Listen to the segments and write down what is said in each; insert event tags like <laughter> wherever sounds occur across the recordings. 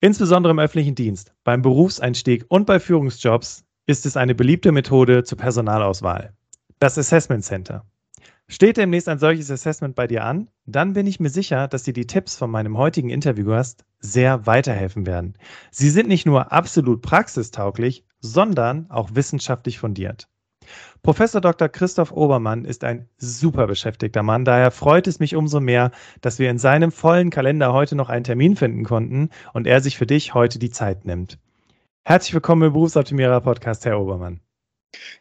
Insbesondere im öffentlichen Dienst, beim Berufseinstieg und bei Führungsjobs ist es eine beliebte Methode zur Personalauswahl. Das Assessment Center. Steht demnächst ein solches Assessment bei dir an, dann bin ich mir sicher, dass dir die Tipps von meinem heutigen Interviewgast sehr weiterhelfen werden. Sie sind nicht nur absolut praxistauglich, sondern auch wissenschaftlich fundiert. Professor Dr. Christoph Obermann ist ein super beschäftigter Mann, daher freut es mich umso mehr, dass wir in seinem vollen Kalender heute noch einen Termin finden konnten und er sich für dich heute die Zeit nimmt. Herzlich willkommen im Berufsoptimierer Podcast, Herr Obermann.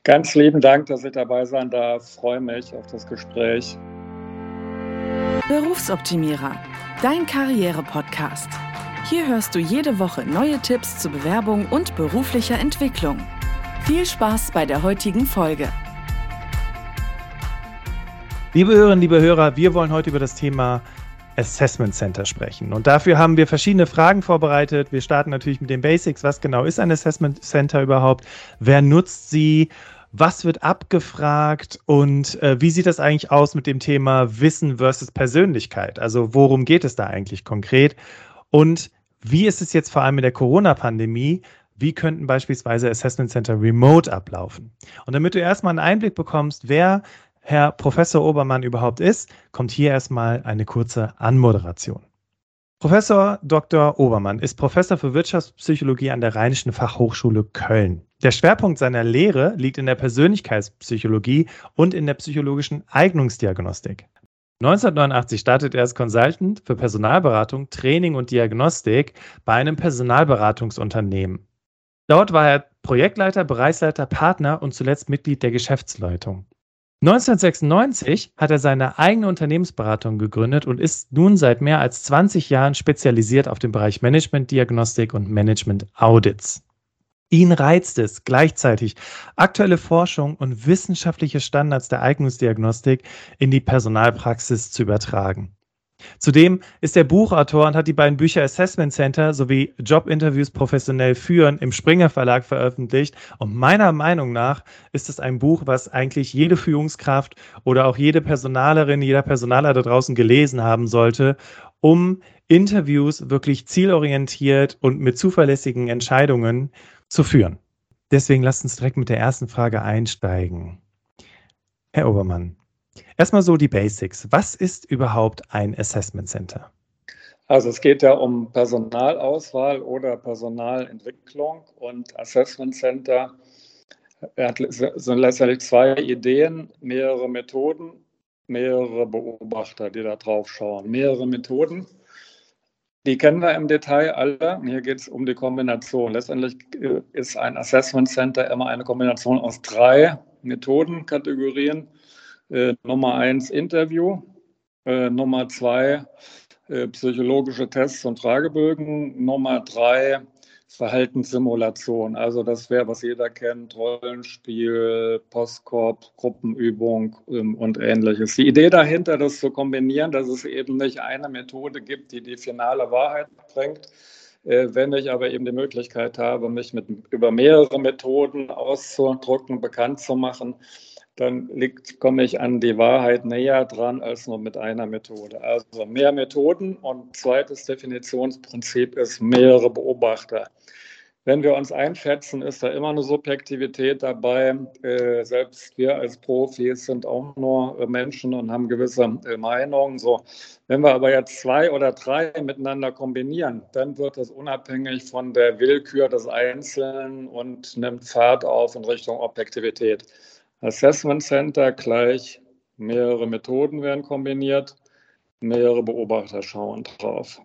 Ganz lieben Dank, dass ich dabei sein darf. Freue mich auf das Gespräch. Berufsoptimierer, dein Karriere-Podcast. Hier hörst du jede Woche neue Tipps zur Bewerbung und beruflicher Entwicklung. Viel Spaß bei der heutigen Folge. Liebe Hörerinnen, liebe Hörer, wir wollen heute über das Thema Assessment Center sprechen. Und dafür haben wir verschiedene Fragen vorbereitet. Wir starten natürlich mit den Basics. Was genau ist ein Assessment Center überhaupt? Wer nutzt sie? Was wird abgefragt und äh, wie sieht das eigentlich aus mit dem Thema Wissen versus Persönlichkeit? Also worum geht es da eigentlich konkret? Und wie ist es jetzt vor allem in der Corona-Pandemie? Wie könnten beispielsweise Assessment Center remote ablaufen? Und damit du erstmal einen Einblick bekommst, wer Herr Professor Obermann überhaupt ist, kommt hier erstmal eine kurze Anmoderation. Professor Dr. Obermann ist Professor für Wirtschaftspsychologie an der Rheinischen Fachhochschule Köln. Der Schwerpunkt seiner Lehre liegt in der Persönlichkeitspsychologie und in der psychologischen Eignungsdiagnostik. 1989 startete er als Consultant für Personalberatung, Training und Diagnostik bei einem Personalberatungsunternehmen. Dort war er Projektleiter, Bereichsleiter, Partner und zuletzt Mitglied der Geschäftsleitung. 1996 hat er seine eigene Unternehmensberatung gegründet und ist nun seit mehr als 20 Jahren spezialisiert auf den Bereich Management-Diagnostik und Management-Audits. Ihn reizt es gleichzeitig, aktuelle Forschung und wissenschaftliche Standards der Eignungsdiagnostik in die Personalpraxis zu übertragen. Zudem ist er Buchautor und hat die beiden Bücher Assessment Center sowie Jobinterviews professionell führen im Springer Verlag veröffentlicht. Und meiner Meinung nach ist es ein Buch, was eigentlich jede Führungskraft oder auch jede Personalerin, jeder Personaler da draußen gelesen haben sollte, um Interviews wirklich zielorientiert und mit zuverlässigen Entscheidungen zu führen. Deswegen lasst uns direkt mit der ersten Frage einsteigen. Herr Obermann, Erstmal so die Basics. Was ist überhaupt ein Assessment Center? Also es geht ja um Personalauswahl oder Personalentwicklung und Assessment Center sind letztendlich zwei Ideen, mehrere Methoden, mehrere Beobachter, die da drauf schauen. Mehrere Methoden, die kennen wir im Detail alle. Hier geht es um die Kombination. Letztendlich äh, ist ein Assessment Center immer eine Kombination aus drei Methodenkategorien äh, Nummer eins Interview, äh, Nummer zwei äh, psychologische Tests und Fragebögen, Nummer drei Verhaltenssimulation. Also das wäre, was jeder kennt, Rollenspiel, Postkorb, Gruppenübung ähm, und ähnliches. Die Idee dahinter, das zu kombinieren, dass es eben nicht eine Methode gibt, die die finale Wahrheit bringt, äh, wenn ich aber eben die Möglichkeit habe, mich mit, über mehrere Methoden auszudrücken, bekannt zu machen, dann liegt, komme ich an die Wahrheit näher dran als nur mit einer Methode. Also mehr Methoden und zweites Definitionsprinzip ist mehrere Beobachter. Wenn wir uns einschätzen, ist da immer eine Subjektivität dabei. Äh, selbst wir als Profis sind auch nur äh, Menschen und haben gewisse äh, Meinungen. So, wenn wir aber jetzt zwei oder drei miteinander kombinieren, dann wird es unabhängig von der Willkür des Einzelnen und nimmt Fahrt auf in Richtung Objektivität. Assessment Center gleich mehrere Methoden werden kombiniert, mehrere Beobachter schauen drauf.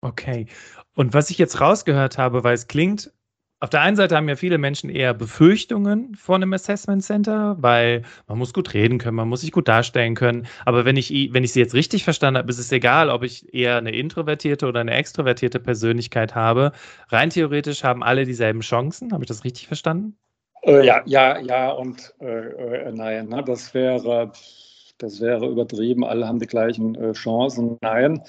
Okay. Und was ich jetzt rausgehört habe, weil es klingt, auf der einen Seite haben ja viele Menschen eher Befürchtungen vor einem Assessment Center, weil man muss gut reden können, man muss sich gut darstellen können. Aber wenn ich, wenn ich sie jetzt richtig verstanden habe, ist es egal, ob ich eher eine introvertierte oder eine extrovertierte Persönlichkeit habe. Rein theoretisch haben alle dieselben Chancen. Habe ich das richtig verstanden? Äh, ja, ja, ja und äh, äh, nein. Ne? Das wäre, das wäre übertrieben. Alle haben die gleichen äh, Chancen. Nein.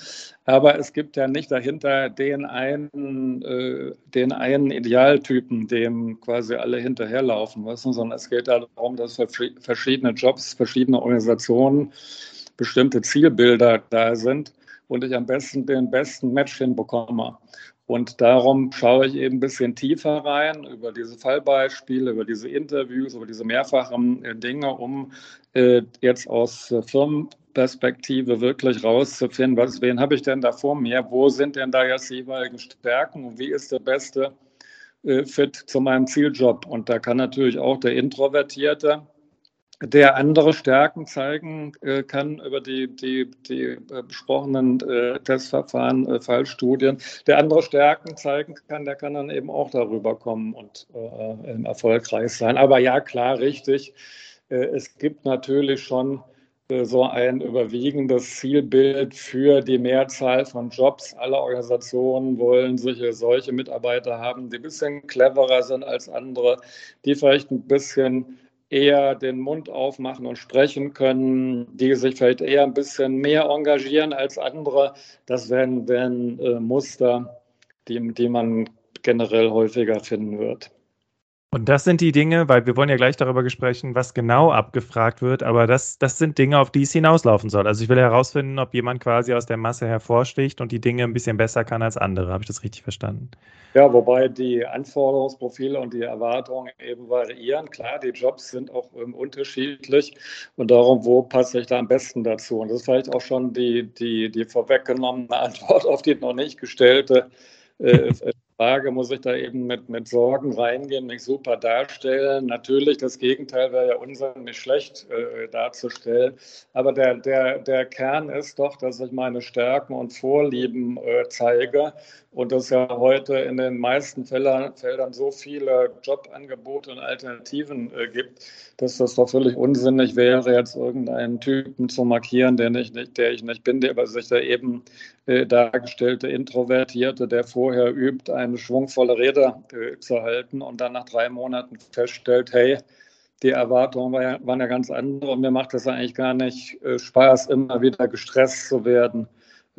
Aber es gibt ja nicht dahinter den einen, äh, den einen Idealtypen, dem quasi alle hinterherlaufen müssen, sondern es geht darum, dass für verschiedene Jobs, verschiedene Organisationen bestimmte Zielbilder da sind und ich am besten den besten Match hinbekomme. Und darum schaue ich eben ein bisschen tiefer rein über diese Fallbeispiele, über diese Interviews, über diese mehrfachen äh, Dinge, um äh, jetzt aus äh, Firmenperspektive wirklich rauszufinden, was, wen habe ich denn da vor mir, wo sind denn da jetzt die jeweiligen Stärken und wie ist der beste Fit zu meinem Zieljob. Und da kann natürlich auch der Introvertierte der andere Stärken zeigen äh, kann über die, die, die äh, besprochenen äh, Testverfahren, äh, Fallstudien, der andere Stärken zeigen kann, der kann dann eben auch darüber kommen und äh, erfolgreich sein. Aber ja, klar, richtig. Äh, es gibt natürlich schon so ein überwiegendes Zielbild für die Mehrzahl von Jobs. Alle Organisationen wollen solche, solche Mitarbeiter haben, die ein bisschen cleverer sind als andere, die vielleicht ein bisschen eher den Mund aufmachen und sprechen können, die sich vielleicht eher ein bisschen mehr engagieren als andere. Das wären, wären äh, Muster, die, die man generell häufiger finden wird. Und das sind die Dinge, weil wir wollen ja gleich darüber sprechen, was genau abgefragt wird, aber das, das sind Dinge, auf die es hinauslaufen soll. Also ich will herausfinden, ob jemand quasi aus der Masse hervorsticht und die Dinge ein bisschen besser kann als andere. Habe ich das richtig verstanden? Ja, wobei die Anforderungsprofile und die Erwartungen eben variieren. Klar, die Jobs sind auch ähm, unterschiedlich und darum, wo passe ich da am besten dazu? Und das ist vielleicht auch schon die, die, die vorweggenommene <laughs> Antwort auf die noch nicht gestellte äh, <laughs> Frage, muss ich da eben mit, mit Sorgen reingehen, mich super darstellen? Natürlich, das Gegenteil wäre ja unsinnig schlecht äh, darzustellen. Aber der, der, der Kern ist doch, dass ich meine Stärken und Vorlieben äh, zeige und es ja heute in den meisten Feldern, Feldern so viele Jobangebote und Alternativen äh, gibt, dass das doch völlig unsinnig wäre, jetzt irgendeinen Typen zu markieren, der, nicht, der ich nicht bin, der aber sich da eben äh, dargestellte Introvertierte, der vorher übt, eine schwungvolle Rede äh, zu halten und dann nach drei Monaten feststellt, hey, die Erwartungen war ja, waren ja ganz andere und mir macht es eigentlich gar nicht äh, Spaß, immer wieder gestresst zu werden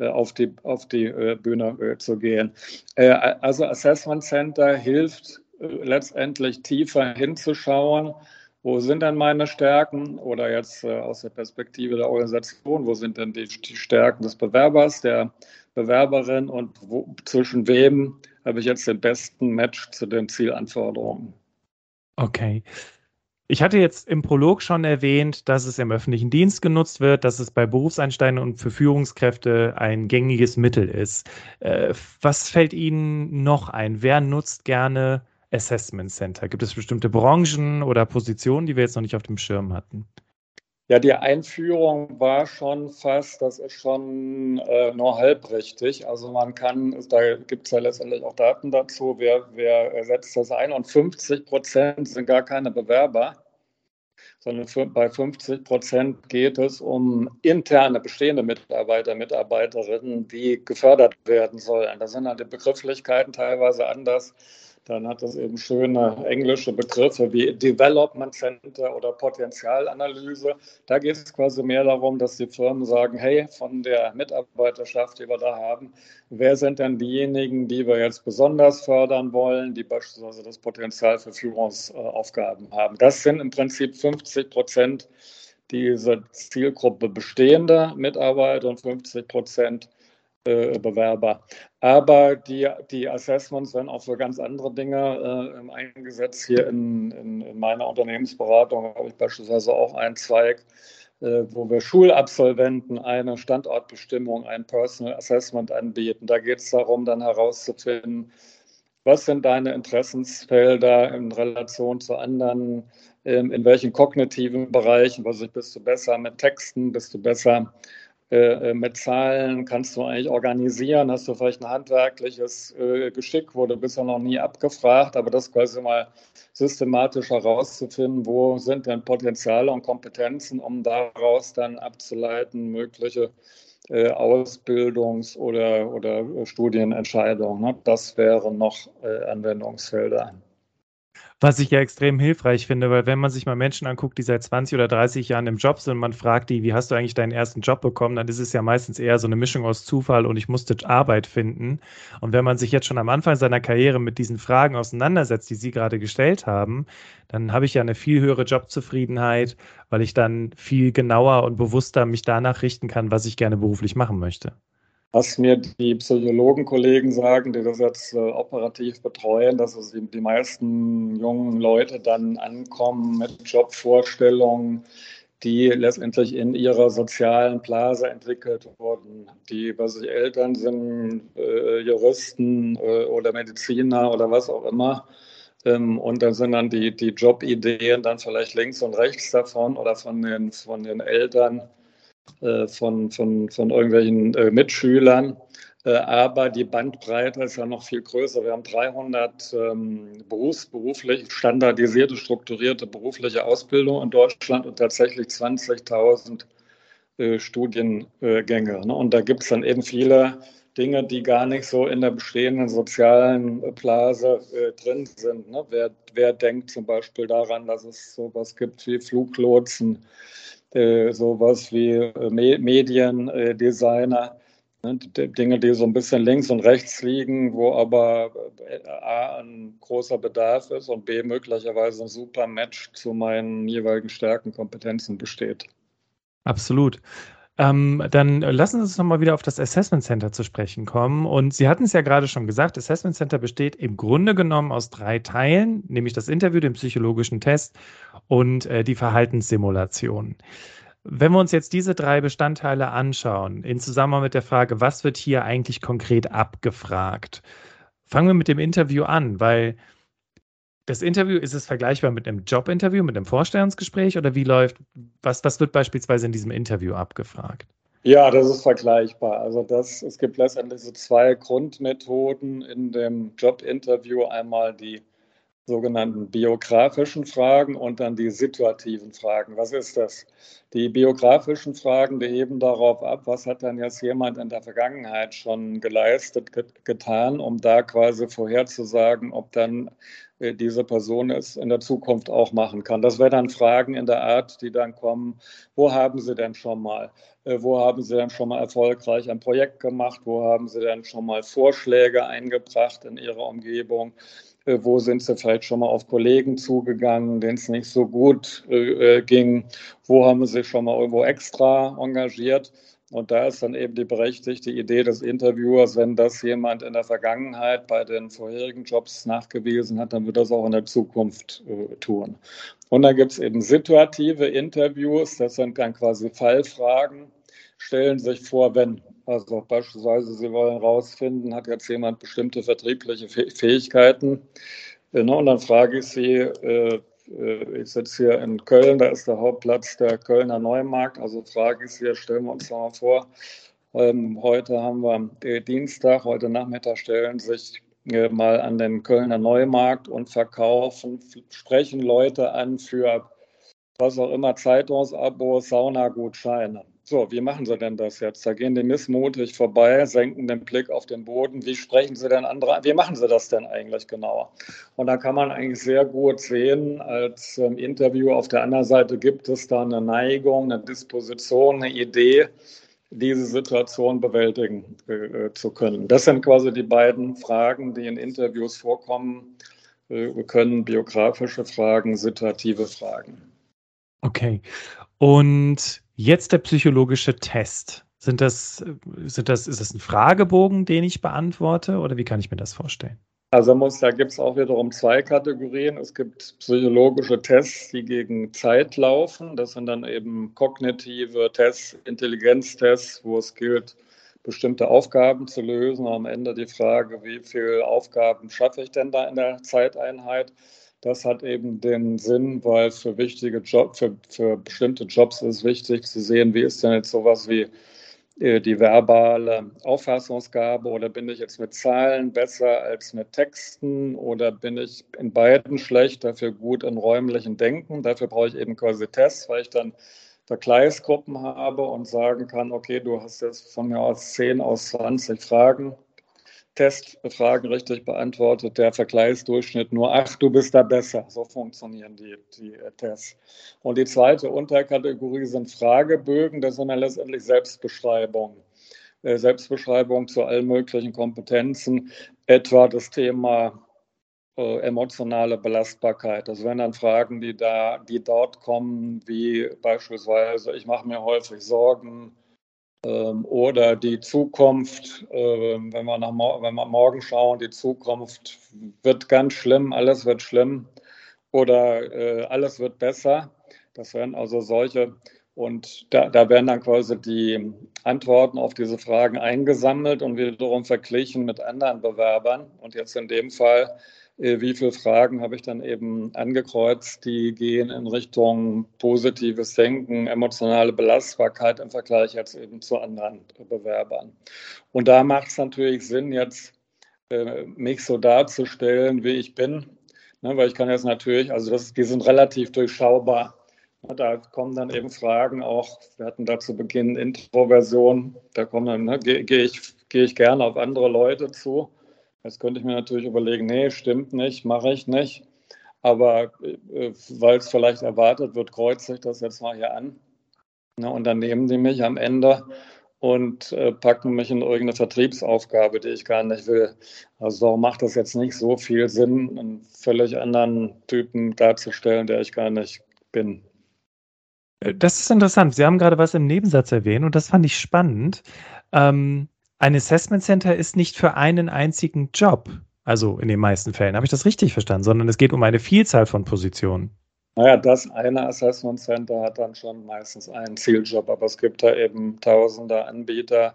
äh, auf die, auf die äh, Bühne äh, zu gehen. also Assessment Center hilft letztendlich tiefer hinzuschauen, wo sind denn meine Stärken oder jetzt aus der Perspektive der Organisation, wo sind denn die, die Stärken des Bewerbers, der Bewerberin und wo, zwischen wem habe ich jetzt den besten Match zu den Zielanforderungen. Okay. Ich hatte jetzt im Prolog schon erwähnt, dass es im öffentlichen Dienst genutzt wird, dass es bei Berufseinsteigern und für Führungskräfte ein gängiges Mittel ist. Äh, was fällt Ihnen noch ein? Wer nutzt gerne Assessment Center? Gibt es bestimmte Branchen oder Positionen, die wir jetzt noch nicht auf dem Schirm hatten? Ja, die Einführung war schon fast, das ist schon äh, nur halb richtig. Also man kann, da gibt es ja letztendlich auch Daten dazu, wer, wer setzt das ein und 50 Prozent sind gar keine Bewerber, sondern für, bei 50 Prozent geht es um interne bestehende Mitarbeiter, Mitarbeiterinnen, die gefördert werden sollen. Da sind dann die Begrifflichkeiten teilweise anders dann hat es eben schöne englische Begriffe wie Development Center oder Potenzialanalyse. Da geht es quasi mehr darum, dass die Firmen sagen, hey, von der Mitarbeiterschaft, die wir da haben, wer sind denn diejenigen, die wir jetzt besonders fördern wollen, die beispielsweise das Potenzial für Führungsaufgaben haben. Das sind im Prinzip 50 Prozent dieser Zielgruppe bestehender Mitarbeiter und 50 Prozent Bewerber. Aber die, die Assessments werden auch für ganz andere Dinge äh, eingesetzt. Hier in, in, in, meiner Unternehmensberatung habe ich beispielsweise auch einen Zweig, äh, wo wir Schulabsolventen eine Standortbestimmung, ein Personal Assessment anbieten. Da geht es darum, dann herauszufinden, was sind deine Interessensfelder in Relation zu anderen, ähm, in welchen kognitiven Bereichen, was bist du besser mit Texten, bist du besser äh, äh, mit Zahlen kannst du eigentlich organisieren? Hast du vielleicht ein handwerkliches äh, Geschick, wurde bisher noch nie abgefragt, aber das quasi mal systematisch herauszufinden, wo sind denn Potenziale und Kompetenzen, um daraus dann abzuleiten, mögliche äh, Ausbildungs- oder, oder Studienentscheidungen. Ne? Das wären noch äh, Anwendungsfelder. Was ich ja extrem hilfreich finde, weil wenn man sich mal Menschen anguckt, die seit 20 oder 30 Jahren im Job sind und man fragt die, wie hast du eigentlich deinen ersten Job bekommen, dann ist es ja meistens eher so eine Mischung aus Zufall und ich musste Arbeit finden. Und wenn man sich jetzt schon am Anfang seiner Karriere mit diesen Fragen auseinandersetzt, die Sie gerade gestellt haben, dann habe ich ja eine viel höhere Jobzufriedenheit, weil ich dann viel genauer und bewusster mich danach richten kann, was ich gerne beruflich machen möchte. Was mir die Psychologenkollegen sagen, die das jetzt äh, operativ betreuen, dass es die, die meisten jungen Leute dann ankommen mit Jobvorstellungen, die letztendlich in ihrer sozialen Blase entwickelt wurden. Die, was ich Eltern sind, äh, Juristen äh, oder Mediziner oder was auch immer. Ähm, und dann sind dann die, die Jobideen dann vielleicht links und rechts davon oder von den, von den Eltern, äh, von, von, von irgendwelchen äh, Mitschülern. Äh, aber die Bandbreite ist ja noch viel größer. Wir haben 300 ähm, berufs-, standardisierte, strukturierte berufliche Ausbildung in Deutschland und tatsächlich 20.000 äh, Studiengänge. Ne? Und da gibt es dann eben viele Dinge, die gar nicht so in der bestehenden sozialen Blase äh, drin sind. Ne? Wer, wer denkt zum Beispiel daran, dass es sowas gibt wie Fluglotsen, äh, sowas wie äh, Mediendesigner? Ne, Dinge, die so ein bisschen links und rechts liegen, wo aber äh, A, ein großer Bedarf ist und B, möglicherweise ein super Match zu meinen jeweiligen Stärken, Kompetenzen besteht. Absolut. Ähm, dann lassen Sie uns nochmal wieder auf das Assessment Center zu sprechen kommen. Und Sie hatten es ja gerade schon gesagt, Assessment Center besteht im Grunde genommen aus drei Teilen, nämlich das Interview, den psychologischen Test und äh, die Verhaltenssimulation. Wenn wir uns jetzt diese drei Bestandteile anschauen, in Zusammenhang mit der Frage, was wird hier eigentlich konkret abgefragt, fangen wir mit dem Interview an, weil das Interview, ist es vergleichbar mit einem Jobinterview, mit einem Vorstellungsgespräch oder wie läuft, was, was wird beispielsweise in diesem Interview abgefragt? Ja, das ist vergleichbar. Also das, es gibt letztendlich so zwei Grundmethoden in dem Jobinterview. Einmal die sogenannten biografischen Fragen und dann die situativen Fragen. Was ist das? Die biografischen Fragen, die heben darauf ab, was hat dann jetzt jemand in der Vergangenheit schon geleistet, getan, um da quasi vorherzusagen, ob dann äh, diese Person es in der Zukunft auch machen kann. Das wären dann Fragen in der Art, die dann kommen, wo haben Sie denn schon mal? Äh, wo haben Sie denn schon mal erfolgreich ein Projekt gemacht? Wo haben Sie denn schon mal Vorschläge eingebracht in Ihrer Umgebung? Äh, wo sind sie vielleicht schon mal auf Kollegen zugegangen, denen es nicht so gut äh, äh, ging, wo haben sie schon mal irgendwo extra engagiert. Und da ist dann eben die berechtigte Idee des Interviewers, wenn das jemand in der Vergangenheit bei den vorherigen Jobs nachgewiesen hat, dann wird das auch in der Zukunft äh, tun. Und dann gibt es eben situative Interviews, das sind dann quasi Fallfragen. Stellen sich vor, wenn also beispielsweise, Sie wollen herausfinden, hat jetzt jemand bestimmte vertriebliche Fähigkeiten? Äh, ne, und dann frage ich Sie, äh, äh, ich sitze hier in Köln, da ist der Hauptplatz der Kölner Neumarkt, also frage ich Sie, stellen wir uns mal vor, ähm, heute haben wir Dienstag, heute Nachmittag stellen sich mal an den Kölner Neumarkt und verkaufen, sprechen Leute an für was auch immer, Zeitungsabos, Saunagutscheine. So, wie machen Sie denn das jetzt? Da gehen die missmutig vorbei, senken den Blick auf den Boden. Wie sprechen Sie denn andere Wie machen Sie das denn eigentlich genauer? Und da kann man eigentlich sehr gut sehen, als ähm, Interview auf der anderen Seite gibt es da eine Neigung, eine Disposition, eine Idee, diese Situation bewältigen äh, zu können. Das sind quasi die beiden Fragen, die in Interviews vorkommen äh, können, biografische Fragen, situative Fragen. Okay. Und Jetzt der psychologische Test. Sind das, sind das, ist das ein Fragebogen, den ich beantworte oder wie kann ich mir das vorstellen? Also muss, da gibt es auch wiederum zwei Kategorien. Es gibt psychologische Tests, die gegen Zeit laufen. Das sind dann eben kognitive Tests, Intelligenztests, wo es gilt, bestimmte Aufgaben zu lösen. Am Ende die Frage, wie viele Aufgaben schaffe ich denn da in der Zeiteinheit? Das hat eben den Sinn, weil für wichtige Jobs, für, für bestimmte Jobs ist wichtig zu sehen, wie ist denn jetzt sowas wie äh, die verbale Auffassungsgabe oder bin ich jetzt mit Zahlen besser als mit Texten oder bin ich in beiden schlecht, dafür gut in räumlichen Denken. Dafür brauche ich eben quasi Tests, weil ich dann Vergleichsgruppen habe und sagen kann, okay, du hast jetzt von mir aus 10 aus 20 Fragen Testfragen richtig beantwortet, der Vergleichsdurchschnitt nur, ach, du bist da besser. So funktionieren die, die äh, Tests. Und die zweite Unterkategorie sind Fragebögen, das sind dann letztendlich Selbstbeschreibungen. Äh, Selbstbeschreibung zu allen möglichen Kompetenzen, etwa das Thema äh, emotionale Belastbarkeit. Das wären dann Fragen, die da, die dort kommen, wie beispielsweise, ich mache mir häufig Sorgen oder die Zukunft, äh, wenn, wir nach, wenn wir morgen schauen, die Zukunft wird ganz schlimm, alles wird schlimm oder äh, alles wird besser. Das wären also solche und da, da, werden dann quasi die Antworten auf diese Fragen eingesammelt und wiederum verglichen mit anderen Bewerbern. Und jetzt in dem Fall, äh, wie viele Fragen habe ich dann eben angekreuzt, die gehen in Richtung positives Denken, emotionale Belastbarkeit im Vergleich jetzt eben zu anderen Bewerbern. Und da macht es natürlich Sinn, jetzt äh, mich so darzustellen, wie ich bin. Ne, weil ich kann jetzt natürlich, also das, die sind relativ durchschaubar da kommen dann eben Fragen auch, wir hatten da zu Beginn Introversion, da kommen dann, ne, gehe geh ich, geh ich gerne auf andere Leute zu. Jetzt könnte ich mir natürlich überlegen, nee, stimmt nicht, mache ich nicht. Aber äh, weil es vielleicht erwartet wird, kreuze ich das jetzt mal hier an. Ne, und dann nehmen die mich am Ende und äh, packen mich in irgendeine Vertriebsaufgabe, die ich gar nicht will. Also macht es jetzt nicht so viel Sinn, einen völlig anderen Typen darzustellen, der ich gar nicht bin. Äh, das ist interessant. Sie haben gerade was im Nebensatz erwähnt und das fand ich spannend. Ähm, ein Assessment Center ist nicht für einen einzigen Job, also in den meisten Fällen. Habe ich das richtig verstanden? Sondern es geht um eine Vielzahl von Positionen. Naja, das eine Assessment Center hat dann schon meistens einen Zieljob, aber es gibt da eben tausende Anbieter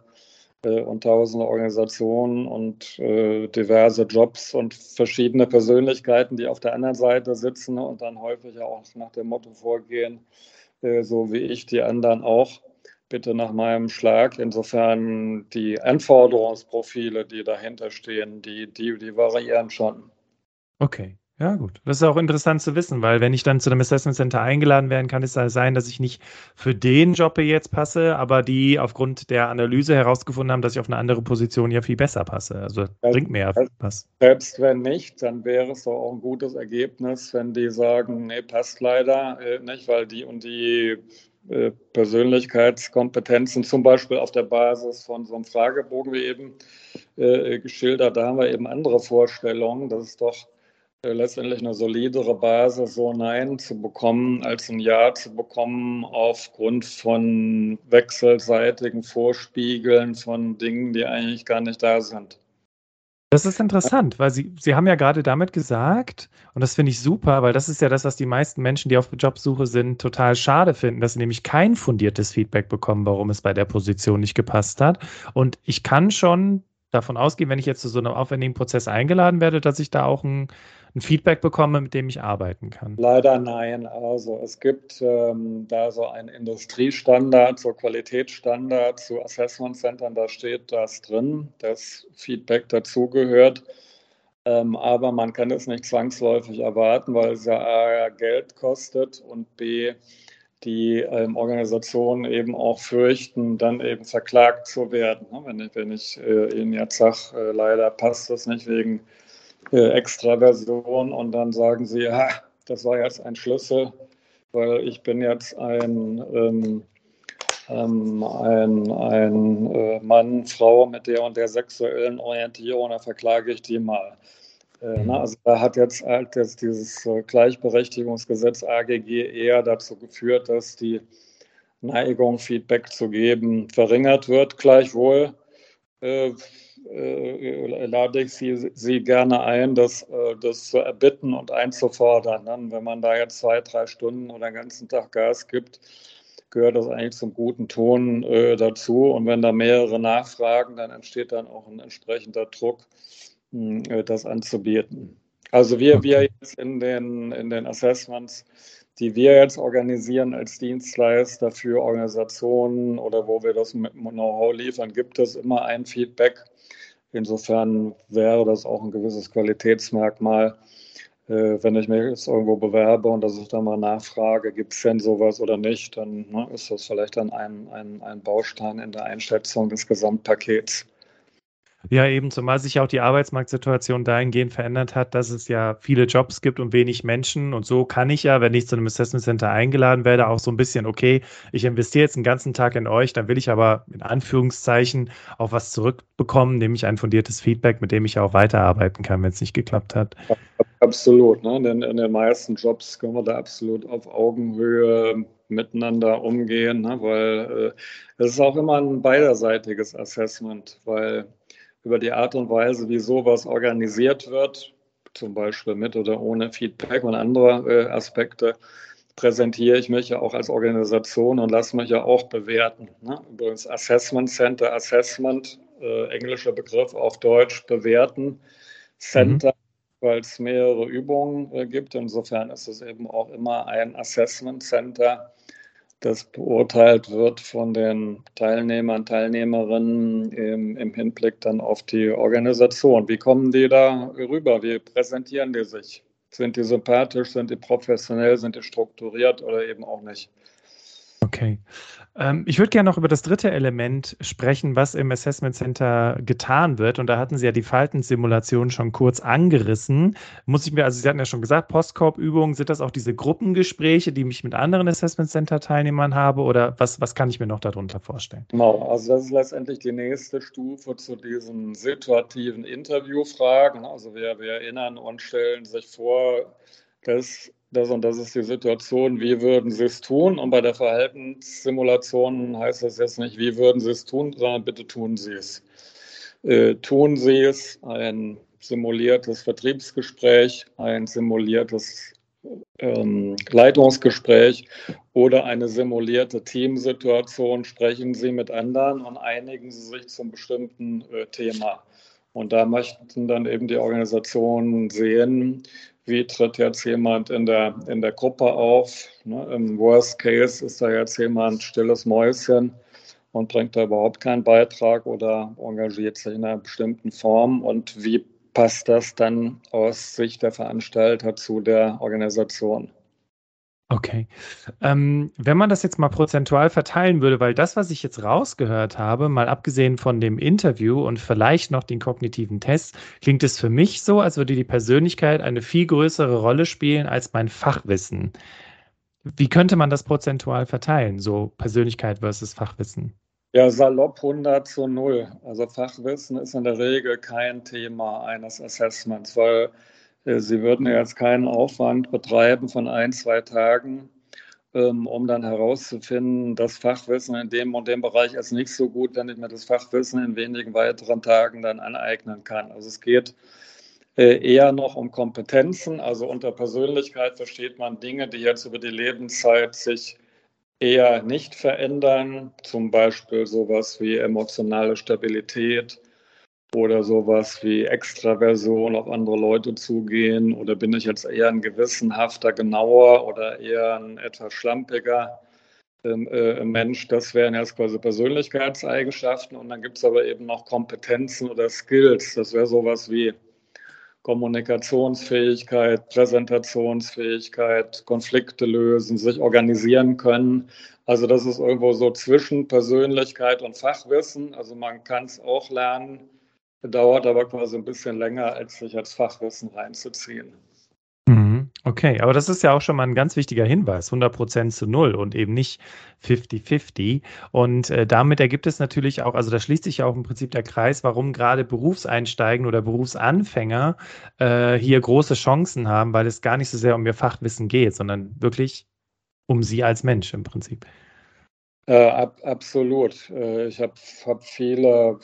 äh, und tausende Organisationen und äh, diverse Jobs und verschiedene Persönlichkeiten, die auf der anderen Seite sitzen und dann häufig auch nach dem Motto vorgehen, so wie ich die anderen auch, bitte nach meinem Schlag. Insofern die Anforderungsprofile, die dahinter stehen, die, die, die variieren schon. Okay. Ja, gut. Das ist auch interessant zu wissen, weil wenn ich dann zu einem Assessment Center eingeladen werden, kann es sein, dass ich nicht für den Job jetzt passe, aber die aufgrund der Analyse herausgefunden haben, dass ich auf eine andere Position ja viel besser passe. Also das bringt mir ja was. Selbst wenn nicht, dann wäre es doch auch ein gutes Ergebnis, wenn die sagen, nee, passt leider äh, nicht, weil die und die äh, Persönlichkeitskompetenzen, zum Beispiel auf der Basis von so einem Fragebogen wie eben äh, geschildert, da haben wir eben andere Vorstellungen. Das ist doch letztendlich eine solidere Basis, so Nein zu bekommen, als ein Ja zu bekommen, aufgrund von wechselseitigen Vorspiegeln von Dingen, die eigentlich gar nicht da sind. Das ist interessant, weil Sie, Sie haben ja gerade damit gesagt, und das finde ich super, weil das ist ja das, was die meisten Menschen, die auf Jobsuche sind, total schade finden, dass sie nämlich kein fundiertes Feedback bekommen, warum es bei der Position nicht gepasst hat. Und ich kann schon davon ausgehen, wenn ich jetzt zu so einem aufwendigen Prozess eingeladen werde, dass ich da auch ein ein Feedback bekomme, mit dem ich arbeiten kann? Leider nein. Also es gibt ähm, da so einen Industriestandard, so Qualitätsstandard zu Assessment Centern, da steht das drin, dass Feedback dazugehört. Ähm, aber man kann es nicht zwangsläufig erwarten, weil es ja A, Geld kostet und B, die ähm, Organisationen eben auch fürchten, dann eben verklagt zu werden. Ne? Wenn ich, wenn ich äh, Ihnen jetzt sage, äh, leider passt das nicht wegen äh, Extraversion und dann sagen sie, ja, das war jetzt ein Schlüssel, weil ich bin jetzt ein, ähm, ähm, ein, ein äh, Mann, Frau mit der und der sexuellen Orientierung, da verklage ich die mal. Äh, na, also da hat jetzt halt jetzt dieses äh, Gleichberechtigungsgesetz AGG eher dazu geführt, dass die Neigung, Feedback zu geben, verringert wird. Gleichwohl äh, äh, lade ich Sie, Sie gerne ein, das, äh, das zu erbitten und einzufordern. Ne? Wenn man da jetzt zwei, drei Stunden oder den ganzen Tag Gas gibt, gehört das eigentlich zum guten Ton äh, dazu. Und wenn da mehrere nachfragen, dann entsteht dann auch ein entsprechender Druck, äh, das anzubieten. Also wir, wir jetzt in den, in den Assessments, die wir jetzt organisieren als Dienstleister für Organisationen oder wo wir das mit Know-how liefern, gibt es immer ein Feedback Insofern wäre das auch ein gewisses Qualitätsmerkmal, äh, wenn ich mich jetzt irgendwo bewerbe und dass ich dann mal nachfrage, gibt es denn sowas oder nicht, dann ne, ist das vielleicht dann ein, ein, ein Baustein in der Einschätzung des Gesamtpakets. Ja, eben, zumal sich auch die Arbeitsmarktsituation dahingehend verändert hat, dass es ja viele Jobs gibt und wenig Menschen. Und so kann ich ja, wenn ich zu einem Assessment Center eingeladen werde, auch so ein bisschen, okay, ich investiere jetzt einen ganzen Tag in euch, dann will ich aber in Anführungszeichen auch was zurückbekommen, nämlich ein fundiertes Feedback, mit dem ich auch weiterarbeiten kann, wenn es nicht geklappt hat. Absolut, ne? denn in den meisten Jobs können wir da absolut auf Augenhöhe miteinander umgehen, ne? weil äh, es ist auch immer ein beiderseitiges Assessment, weil über die Art und Weise, wie sowas organisiert wird, zum Beispiel mit oder ohne Feedback und andere äh, Aspekte, präsentiere ich mich ja auch als Organisation und lasse mich ja auch bewerten. Ne? Übrigens Assessment Center, Assessment, äh, englischer Begriff auf Deutsch, bewerten. Center, mhm. weil es mehrere Übungen äh, gibt. Insofern ist es eben auch immer ein Assessment Center, das beurteilt wird von den Teilnehmern, Teilnehmerinnen im, im Hinblick dann auf die Organisation. Wie kommen die da rüber? Wie präsentieren die sich? Sind die sympathisch, sind die professionell, sind die strukturiert oder eben auch nicht? Okay. Ähm, ich würde gerne noch über das dritte Element sprechen, was im Assessment Center getan wird. Und da hatten Sie ja die Faltensimulation schon kurz angerissen. Muss ich mir, also Sie hatten ja schon gesagt, Postkorb-Übungen, sind das auch diese Gruppengespräche, die ich mit anderen Assessment Center-Teilnehmern habe? Oder was, was kann ich mir noch darunter vorstellen? Genau, also das ist letztendlich die nächste Stufe zu diesen situativen Interviewfragen. Also wir, wir erinnern und stellen sich vor, dass das und das ist die Situation, wie würden Sie es tun? Und bei der Verhaltenssimulation heißt das jetzt nicht, wie würden Sie es tun, sondern bitte tun Sie es. Äh, tun Sie es, ein simuliertes Vertriebsgespräch, ein simuliertes ähm, Leitungsgespräch oder eine simulierte Teamsituation, sprechen Sie mit anderen und einigen Sie sich zum bestimmten äh, Thema. Und da möchten dann eben die Organisationen sehen, wie tritt jetzt jemand in der, in der Gruppe auf. Ne? Im Worst Case ist da jetzt jemand stilles Mäuschen und bringt da überhaupt keinen Beitrag oder engagiert sich in einer bestimmten Form. Und wie passt das dann aus Sicht der Veranstalter zu der Organisation? Okay. Ähm, wenn man das jetzt mal prozentual verteilen würde, weil das, was ich jetzt rausgehört habe, mal abgesehen von dem Interview und vielleicht noch den kognitiven Test, klingt es für mich so, als würde die Persönlichkeit eine viel größere Rolle spielen als mein Fachwissen. Wie könnte man das prozentual verteilen, so Persönlichkeit versus Fachwissen? Ja, salopp 100 zu 0. Also Fachwissen ist in der Regel kein Thema eines Assessments, weil Sie würden jetzt keinen Aufwand betreiben von ein, zwei Tagen, ähm, um dann herauszufinden, das Fachwissen in dem und dem Bereich ist nicht so gut, wenn ich mir das Fachwissen in wenigen weiteren Tagen dann aneignen kann. Also es geht äh, eher noch um Kompetenzen. Also unter Persönlichkeit versteht man Dinge, die jetzt über die Lebenszeit sich eher nicht verändern, zum Beispiel sowas wie emotionale Stabilität, oder sowas wie Extraversion auf andere Leute zugehen? Oder bin ich jetzt eher ein gewissenhafter, genauer oder eher ein etwas schlampiger ähm, äh, Mensch? Das wären jetzt quasi Persönlichkeitseigenschaften. Und dann gibt es aber eben noch Kompetenzen oder Skills. Das wäre sowas wie Kommunikationsfähigkeit, Präsentationsfähigkeit, Konflikte lösen, sich organisieren können. Also das ist irgendwo so zwischen Persönlichkeit und Fachwissen. Also man kann es auch lernen dauert aber quasi ein bisschen länger, als sich als Fachwissen reinzuziehen. Mhm. Okay, aber das ist ja auch schon mal ein ganz wichtiger Hinweis, 100% zu null und eben nicht 50-50. Und äh, damit ergibt es natürlich auch, also da schließt sich ja auch im Prinzip der Kreis, warum gerade Berufseinsteigen oder Berufsanfänger äh, hier große Chancen haben, weil es gar nicht so sehr um ihr Fachwissen geht, sondern wirklich um sie als Mensch im Prinzip. Äh, ab, absolut. Äh, ich habe hab viele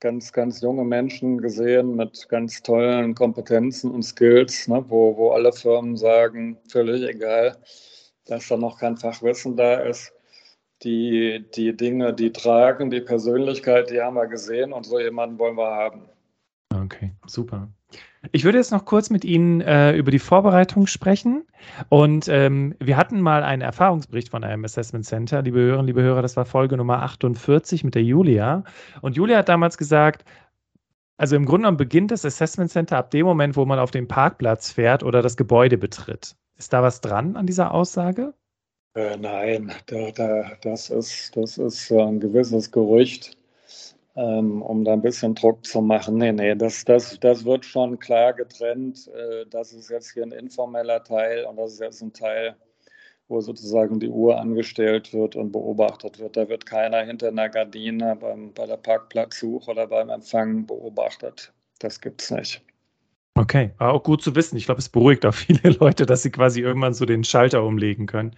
ganz, ganz junge Menschen gesehen mit ganz tollen Kompetenzen und Skills, ne, wo, wo alle Firmen sagen, völlig egal, dass da noch kein Fachwissen da ist. Die, die Dinge, die tragen, die Persönlichkeit, die haben wir gesehen und so jemanden wollen wir haben. Okay, super. Ich würde jetzt noch kurz mit Ihnen äh, über die Vorbereitung sprechen. Und ähm, wir hatten mal einen Erfahrungsbericht von einem Assessment Center, liebe Hörerinnen, liebe Hörer, das war Folge Nummer 48 mit der Julia. Und Julia hat damals gesagt, also im Grunde genommen beginnt das Assessment Center ab dem Moment, wo man auf den Parkplatz fährt oder das Gebäude betritt. Ist da was dran an dieser Aussage? Äh, nein, da, da, das, ist, das ist ein gewisses Gerücht ähm, um da ein bisschen Druck zu machen. Nee, nee, das, das, das wird schon klar getrennt. Äh, das ist jetzt hier ein informeller Teil und das ist jetzt ein Teil, wo sozusagen die Uhr angestellt wird und beobachtet wird. Da wird keiner hinter einer Gardine beim, bei der Parkplatzsuche oder beim Empfang beobachtet. Das gibt es nicht. Okay, auch gut zu wissen. Ich glaube, es beruhigt auch <laughs> viele Leute, dass sie quasi irgendwann so den Schalter umlegen können.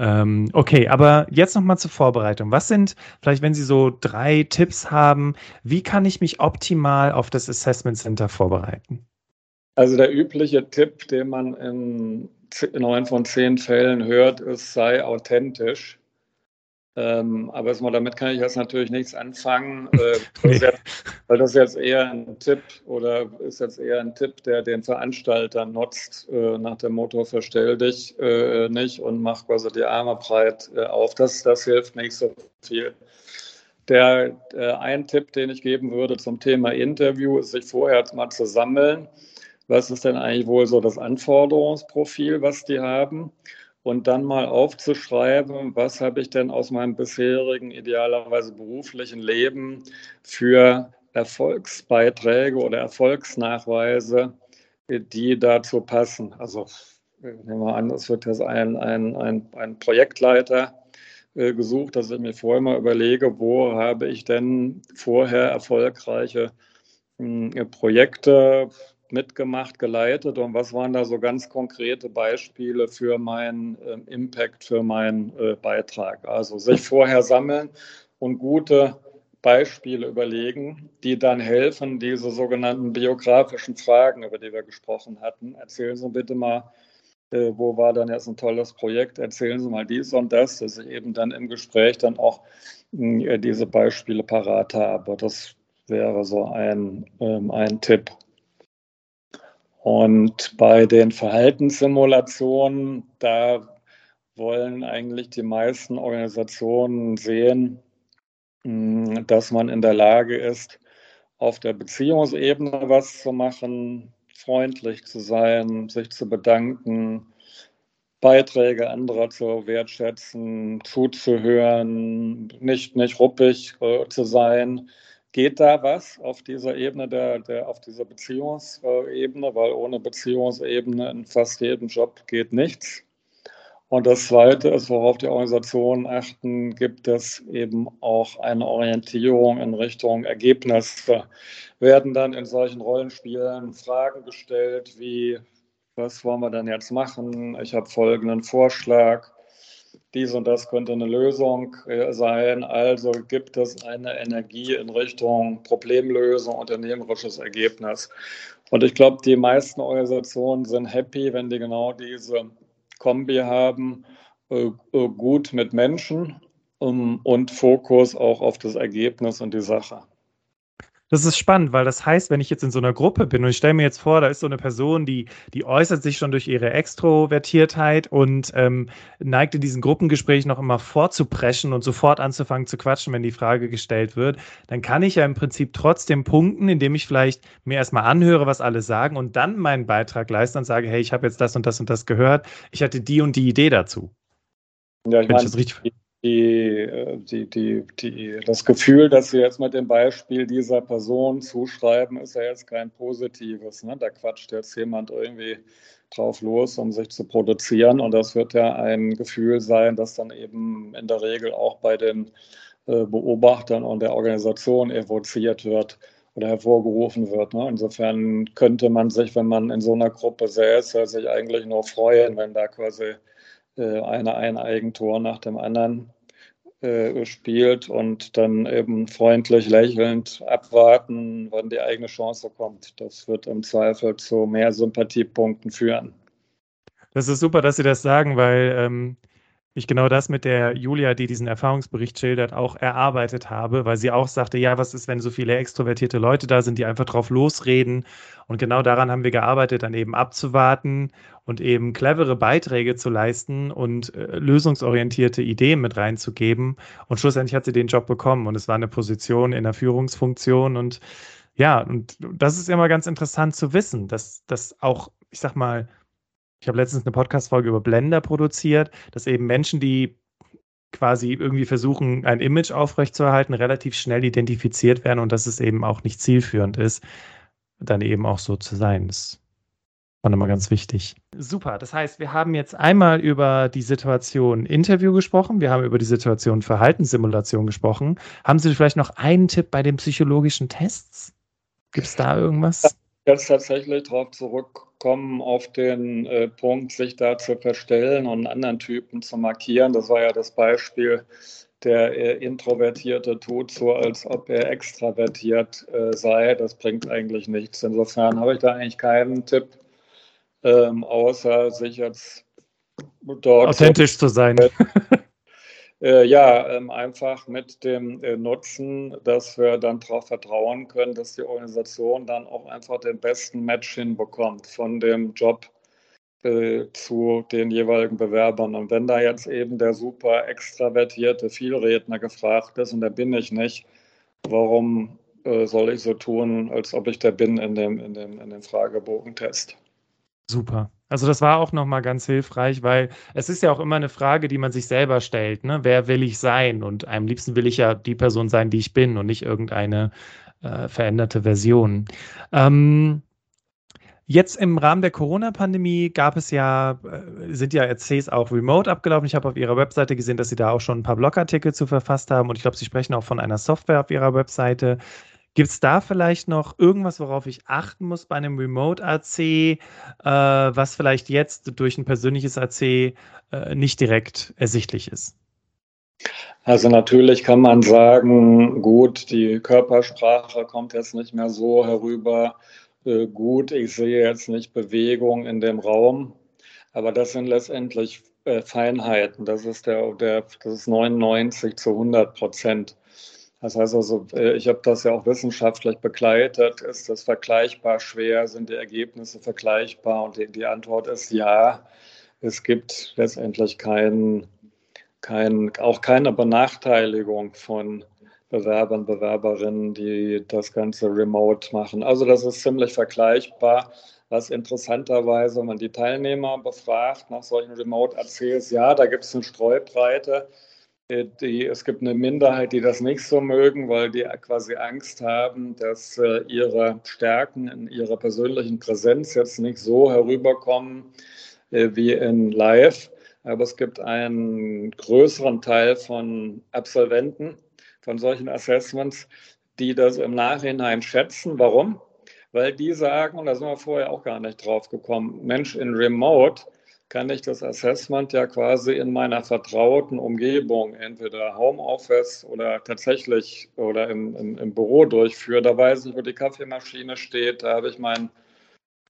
Ähm, okay, aber jetzt nochmal zur Vorbereitung. Was sind, vielleicht wenn Sie so drei Tipps haben, wie kann ich mich optimal auf das Assessment Center vorbereiten? Also der übliche Tipp, den man in neun von zehn Fällen hört, ist, sei authentisch. Ähm, aber erstmal damit kann ich jetzt natürlich nichts anfangen, <laughs> äh, nee. jetzt, weil das jetzt eher ein Tipp oder ist jetzt eher ein Tipp, der den Veranstalter nutzt, äh, nach dem Motto, verstell dich äh, nicht und mach quasi die Arme breit äh, auf. Das, das hilft nicht so viel. Der äh, ein Tipp, den ich geben würde zum Thema Interview, ist, sich vorher mal zu sammeln. Was ist denn eigentlich wohl so das Anforderungsprofil, was die haben? Und dann mal aufzuschreiben, was habe ich denn aus meinem bisherigen, idealerweise beruflichen Leben für Erfolgsbeiträge oder Erfolgsnachweise, die dazu passen. Also nehmen wir an, es wird jetzt ein, ein, ein, ein Projektleiter äh, gesucht, dass ich mir vorher mal überlege, wo habe ich denn vorher erfolgreiche hm, Projekte mitgemacht, geleitet und was waren da so ganz konkrete Beispiele für meinen äh, Impact, für meinen äh, Beitrag? Also sich vorher sammeln und gute Beispiele überlegen, die dann helfen, diese sogenannten biografischen Fragen, über die wir gesprochen hatten. Erzählen Sie bitte mal, äh, wo war dann jetzt ein tolles Projekt? Erzählen Sie mal dies und das, dass ich eben dann im Gespräch dann auch äh, diese Beispiele parat habe. Das wäre so ein, ähm, ein Tipp. Und bei den Verhaltenssimulationen, da wollen eigentlich die meisten Organisationen sehen, hm, dass man in der Lage ist, auf der Beziehungsebene was zu machen, freundlich zu sein, sich zu bedanken, Beiträge anderer zu wertschätzen, zuzuhören, nicht, nicht ruppig äh, zu sein, Geht da was auf dieser Ebene, der, der, auf dieser Beziehungsebene? Weil ohne Beziehungsebene in fast jedem Job geht nichts. Und das Zweite ist, worauf die Organisationen achten, gibt es eben auch eine Orientierung in Richtung Ergebnisse. Werden dann in solchen Rollenspielen Fragen gestellt wie, was wollen wir denn jetzt machen? Ich habe folgenden Vorschlag dies und das könnte eine Lösung äh, sein. Also gibt es eine Energie in Richtung Problemlösung, unternehmerisches Ergebnis. Und ich glaube, die meisten Organisationen sind happy, wenn die genau diese Kombi haben, äh, äh, gut mit Menschen und Fokus auch auf das Ergebnis und die Sache. Das ist spannend, weil das heißt, wenn ich jetzt in so einer Gruppe bin und ich stelle mir jetzt vor, da ist so eine Person, die, die äußert sich schon durch ihre Extrovertiertheit und ähm, neigt in diesen Gruppengesprächen noch immer vorzupreschen und sofort anzufangen zu quatschen, wenn die Frage gestellt wird, dann kann ich ja im Prinzip trotzdem punkten, indem ich vielleicht mir erstmal anhöre, was alle sagen und dann meinen Beitrag leiste und sage, hey, ich habe jetzt das und das und das gehört, ich hatte die und die Idee dazu. Ja, ich meine, die, die, die, die, das Gefühl, dass wir jetzt mit dem Beispiel dieser Person zuschreiben, ist ja jetzt kein positives. Ne? Da quatscht jetzt jemand irgendwie drauf los, um sich zu produzieren. Und das wird ja ein Gefühl sein, das dann eben in der Regel auch bei den äh, Beobachtern und der Organisation evoziert wird oder hervorgerufen wird. Ne? Insofern könnte man sich, wenn man in so einer Gruppe säße, sich eigentlich nur freuen, wenn da quasi äh, eine ein Eigentor nach dem anderen äh, spielt und dann eben freundlich lächelnd abwarten, wann die eigene Chance kommt. Das wird im Zweifel zu mehr Sympathiepunkten führen. Das ist super, dass Sie das sagen, weil ähm, ich genau das mit der Julia, die diesen Erfahrungsbericht schildert, auch erarbeitet habe, weil sie auch sagte, ja, was ist, wenn so viele extrovertierte Leute da sind, die einfach drauf losreden. Und genau daran haben wir gearbeitet, dann eben abzuwarten und eben clevere Beiträge zu leisten und äh, lösungsorientierte Ideen mit reinzugeben. Und schlussendlich hat sie den Job bekommen und es war eine Position in der Führungsfunktion. Und ja, und das ist immer ganz interessant zu wissen, dass das auch, ich sag mal, ich habe letztens eine Podcast-Folge über Blender produziert, dass eben Menschen, die quasi irgendwie versuchen, ein Image aufrechtzuerhalten, relativ schnell identifiziert werden und dass es eben auch nicht zielführend ist, dann eben auch so zu sein. Das war nochmal ganz wichtig. Super, das heißt, wir haben jetzt einmal über die Situation Interview gesprochen, wir haben über die Situation Verhaltenssimulation gesprochen. Haben Sie vielleicht noch einen Tipp bei den psychologischen Tests? Gibt es da irgendwas? jetzt tatsächlich darauf zurückkommen, auf den äh, Punkt, sich da zu verstellen und anderen Typen zu markieren. Das war ja das Beispiel, der äh, Introvertierte tut so, als ob er extravertiert äh, sei. Das bringt eigentlich nichts. Insofern habe ich da eigentlich keinen Tipp, ähm, außer sich jetzt dort authentisch zu sein. <laughs> Äh, ja, ähm, einfach mit dem äh, Nutzen, dass wir dann darauf vertrauen können, dass die Organisation dann auch einfach den besten Match hinbekommt von dem Job äh, zu den jeweiligen Bewerbern. Und wenn da jetzt eben der super extravertierte Vielredner gefragt ist, und der bin ich nicht, warum äh, soll ich so tun, als ob ich der bin in dem, in dem, in dem Fragebogentest? Super. Also das war auch nochmal ganz hilfreich, weil es ist ja auch immer eine Frage, die man sich selber stellt. Ne? Wer will ich sein? Und am liebsten will ich ja die Person sein, die ich bin und nicht irgendeine äh, veränderte Version. Ähm, Jetzt im Rahmen der Corona-Pandemie gab es ja, äh, sind ja Essays auch remote abgelaufen. Ich habe auf Ihrer Webseite gesehen, dass Sie da auch schon ein paar Blogartikel zu verfasst haben und ich glaube, Sie sprechen auch von einer Software auf Ihrer Webseite. Gibt es da vielleicht noch irgendwas, worauf ich achten muss bei einem Remote-AC, äh, was vielleicht jetzt durch ein persönliches AC äh, nicht direkt ersichtlich ist? Also natürlich kann man sagen, gut, die Körpersprache kommt jetzt nicht mehr so herüber äh, gut. Ich sehe jetzt nicht Bewegung in dem Raum, aber das sind letztendlich äh, Feinheiten. Das ist der, der das ist 99 zu 100 Prozent. Das heißt also, äh, ich habe das ja auch wissenschaftlich begleitet. Ist das vergleichbar schwer? Sind die Ergebnisse vergleichbar? Und die, die Antwort ist ja. Es gibt letztendlich kein, kein, auch keine Benachteiligung von Bewerbern, Bewerberinnen, die das Ganze remote machen. Also das ist ziemlich vergleichbar. Was interessanterweise, wenn man die Teilnehmer befragt nach solchen Remote-ACs, ja, da gibt es eine Streubreite die, es gibt eine Minderheit, die das nicht so mögen, weil die quasi Angst haben, dass äh, ihre Stärken in ihrer persönlichen Präsenz jetzt nicht so herüberkommen äh, wie in Live. Aber es gibt einen größeren Teil von Absolventen von solchen Assessments, die das im Nachhinein schätzen. Warum? Weil die sagen, und da sind wir vorher auch gar nicht drauf gekommen, Mensch, in Remote kann ich das Assessment ja quasi in meiner vertrauten Umgebung, entweder Homeoffice oder tatsächlich oder im, im, im Büro durchführen. Da weiß ich, wo die Kaffeemaschine steht, da habe ich meinen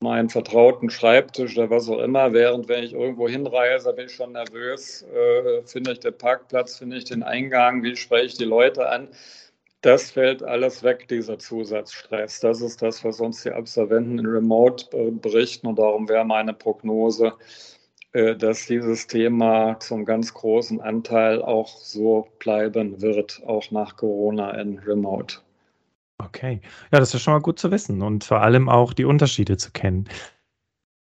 meinen vertrauten Schreibtisch oder was auch immer, während wenn ich irgendwo hinreise, bin ich schon nervös, äh, finde ich den Parkplatz, finde ich den Eingang, wie spreche ich die Leute an. Das fällt alles weg, dieser Zusatzstress. Das ist das, was uns die Absolventen in Remote äh, berichten und darum wäre meine Prognose, dass dieses Thema zum ganz großen Anteil auch so bleiben wird, auch nach Corona in Remote. Okay, ja, das ist schon mal gut zu wissen und vor allem auch die Unterschiede zu kennen.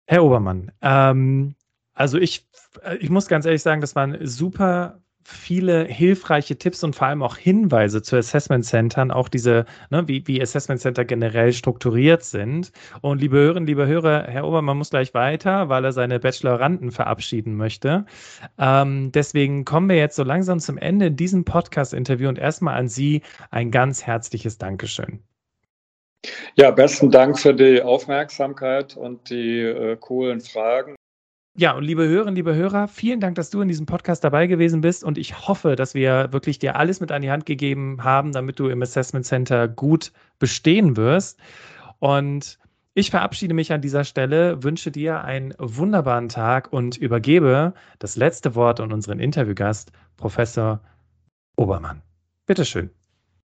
Herr Obermann, ähm, also ich, äh, ich muss ganz ehrlich sagen, das waren super viele hilfreiche Tipps und vor allem auch Hinweise zu Assessment Centern, auch diese, ne, wie, wie Assessment Center generell strukturiert sind. Und liebe Hörerinnen, liebe Hörer, Herr Obermann muss gleich weiter, weil er seine Bacheloranden verabschieden möchte. Ähm, deswegen kommen wir jetzt so langsam zum Ende in diesem Podcast-Interview und erstmal an Sie ein ganz herzliches Dankeschön. Ja, besten Dank für die Aufmerksamkeit und die äh, coolen Fragen. Ja, und liebe Hörerinnen, liebe Hörer, vielen Dank, dass du in diesem Podcast dabei gewesen bist und ich hoffe, dass wir wirklich dir alles mit an die Hand gegeben haben, damit du im Assessment Center gut bestehen wirst. Und ich verabschiede mich an dieser Stelle, wünsche dir einen wunderbaren Tag und übergebe das letzte Wort an unseren Interviewgast, Professor Obermann. Bitteschön.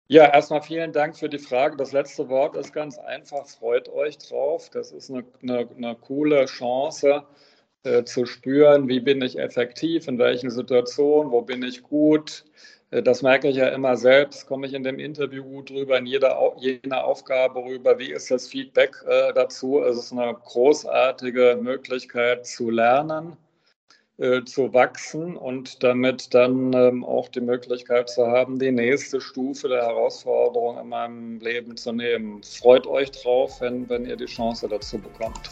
Ja, erstmal vielen Dank für die Frage. Das letzte Wort ist ganz einfach. Freut euch drauf. Das ist eine, eine, eine coole Chance äh, zu spüren, wie bin ich effektiv, in welchen Situationen, wo bin ich gut. Äh, das merke ich ja immer selbst, komme ich in dem Interview gut rüber, in jeder, jener Aufgabe rüber, wie ist das Feedback äh, dazu. Es ist eine großartige Möglichkeit zu lernen, äh, zu wachsen und damit dann ähm, auch die Möglichkeit zu haben, die nächste Stufe der Herausforderung in meinem Leben zu nehmen. Freut euch drauf, wenn, wenn ihr die Chance dazu bekommt.